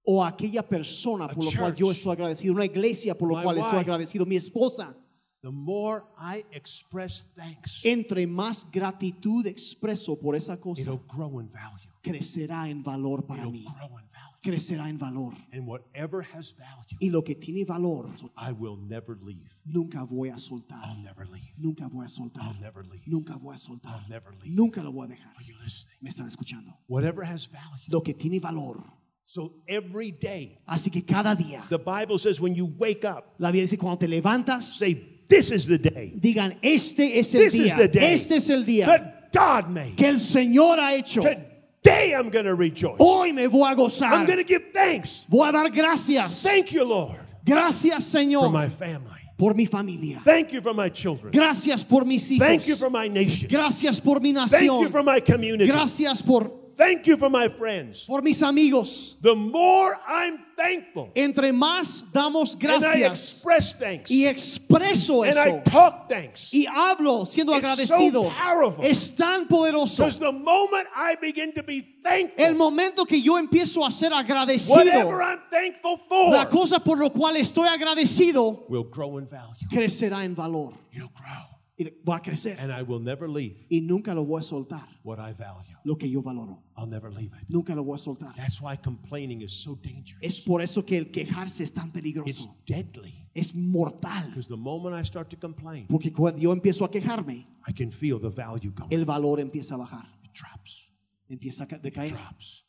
S1: o aquella persona por lo cual yo estoy agradecido, una iglesia por lo cual estoy agradecido, mi esposa,
S2: the more I express thanks,
S1: entre más gratitud expreso por esa cosa,
S2: it'll grow in value.
S1: crecerá en valor para
S2: It'll
S1: mí.
S2: grow in.
S1: Crecerá en valor.
S2: And whatever has value,
S1: Y lo que tiene valor,
S2: I will never leave.
S1: nunca voy a soltar.
S2: I'll never leave.
S1: Nunca voy a soltar.
S2: I'll never leave.
S1: Nunca voy a soltar.
S2: I'll never leave.
S1: Nunca lo voy a dejar.
S2: Are you listening?
S1: Me están escuchando.
S2: Whatever has value.
S1: Lo que tiene valor.
S2: So every day,
S1: Así que cada día,
S2: the Bible says when you wake up,
S1: la Biblia dice cuando te levantas,
S2: say, This is the day
S1: digan, este es el
S2: This is the day
S1: Este es el día
S2: that God made.
S1: que el Señor ha hecho.
S2: Today I'm going to rejoice.
S1: Hoy me voy a
S2: I'm going to give thanks.
S1: Voy a dar gracias.
S2: Thank you, Lord,
S1: Gracias, Señor.
S2: for my family.
S1: por mi familia.
S2: Thank you for my children.
S1: Gracias por mis hijos.
S2: Thank you for my nation.
S1: Gracias por mi nación.
S2: Thank you for my community.
S1: Gracias por,
S2: Thank you for my friends.
S1: por mis amigos.
S2: The more I'm thankful
S1: Entre más damos
S2: and I
S1: gracias
S2: express thanks
S1: y expreso
S2: and I
S1: eso
S2: talk thanks,
S1: y hablo siendo
S2: It's
S1: agradecido,
S2: so powerful.
S1: es tan poderoso.
S2: because the moment I begin to be thankful.
S1: El momento que yo empiezo a ser agradecido,
S2: whatever I'm thankful for.
S1: la cosa por lo cual estoy agradecido
S2: will grow in value.
S1: crecerá en valor
S2: It'll grow.
S1: Y va a crecer
S2: And I will never leave
S1: y nunca lo voy a soltar
S2: what I value.
S1: lo que yo valoro
S2: I'll never leave it.
S1: nunca lo voy a soltar
S2: That's why complaining is so dangerous.
S1: es por eso que el quejarse es tan
S2: It's
S1: peligroso
S2: deadly.
S1: es mortal
S2: Because the moment I start to complain,
S1: porque cuando yo empiezo a quejarme
S2: I can feel the value going.
S1: el valor empieza a bajar
S2: It drops.
S1: empieza a ca-
S2: It
S1: decaer
S2: drops.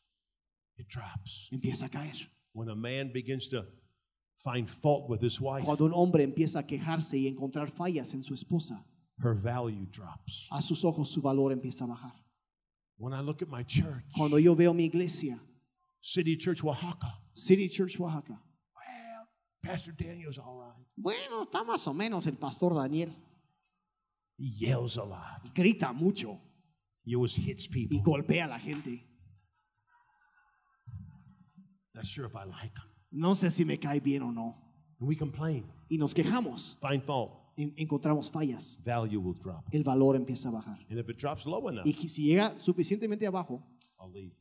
S2: It drops.
S1: empieza a caer
S2: When a man begins to find fault with his wife,
S1: cuando un hombre empieza a quejarse y encontrar fallas en su esposa
S2: her value drops.
S1: a sus ojos su valor empieza a bajar
S2: When I look at my church,
S1: cuando yo veo mi iglesia
S2: City Church Oaxaca,
S1: City Church Oaxaca
S2: well, Pastor Daniel's all right.
S1: bueno está más o menos el pastor Daniel
S2: He yells a lot.
S1: grita mucho
S2: He always hits
S1: y
S2: people.
S1: golpea a la gente
S2: Not sure if I like him.
S1: no sé si me cae bien o no
S2: and we complain,
S1: y nos quejamos,
S2: find fault,
S1: encontramos fallas,
S2: value will drop.
S1: el valor empieza a bajar.
S2: And if it drops low enough,
S1: Y que si llega suficientemente abajo,
S2: I'll leave.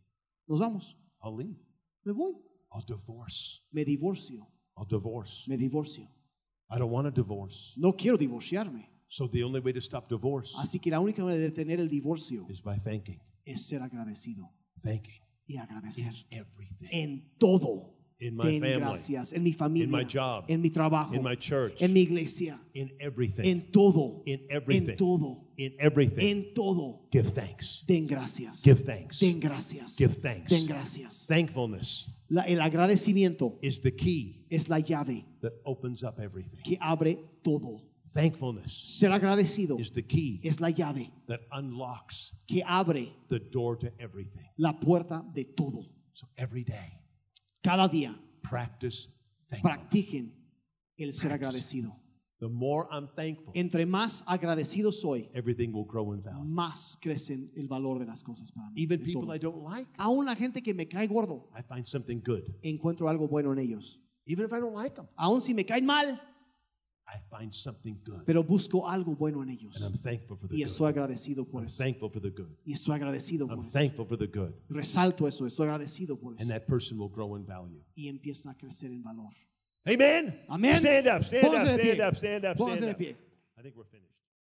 S1: nos vamos.
S2: I'll leave.
S1: Me voy.
S2: I'll divorce.
S1: Me divorcio.
S2: I'll divorce.
S1: Me divorcio.
S2: I don't want to divorce.
S1: No quiero divorciarme.
S2: So the only way to stop divorce
S1: Así que la única manera de detener el divorcio
S2: is by thanking,
S1: es ser agradecido
S2: thanking
S1: y agradecer
S2: in everything.
S1: en todo.
S2: In my
S1: Den
S2: family,
S1: gracias en mi familia,
S2: in my job,
S1: en mi trabajo,
S2: in my church,
S1: en mi iglesia,
S2: in everything,
S1: en todo,
S2: in
S1: en
S2: everything,
S1: todo,
S2: in everything.
S1: en todo.
S2: Give thanks.
S1: Den gracias.
S2: Give thanks.
S1: Den gracias.
S2: Give thanks.
S1: Den gracias.
S2: Thankfulness
S1: La- el agradecimiento
S2: is the key
S1: es la llave
S2: that opens up everything.
S1: que abre todo.
S2: Thankfulness
S1: Ser agradecido
S2: is the key
S1: es la llave
S2: that unlocks
S1: que abre
S2: the door to everything.
S1: la puerta de todo.
S2: So every day,
S1: Cada día
S2: practice
S1: practiquen el ser agradecido.
S2: The more I'm thankful,
S1: Entre más agradecido soy,
S2: everything will grow in value.
S1: más crecen el valor de las cosas para mí.
S2: Even people. I don't like,
S1: Aún la gente que me cae gordo,
S2: I find something good.
S1: encuentro algo bueno en ellos.
S2: Even if I don't like them,
S1: Aún si me caen mal,
S2: I find something good.
S1: pero busco algo bueno en ellos.
S2: And I'm thankful for the
S1: Y estoy
S2: good.
S1: agradecido por
S2: I'm
S1: eso.
S2: thankful for the good.
S1: Y estoy agradecido por
S2: I'm
S1: eso.
S2: thankful for the good.
S1: Resalto eso, estoy agradecido por eso.
S2: And that person will grow in value.
S1: Y empieza a crecer en valor.
S2: Amen.
S1: Amén.
S2: Stand up, stand
S1: Póngase
S2: up, stand up, stand up, stand
S1: de
S2: up. I think we're finished.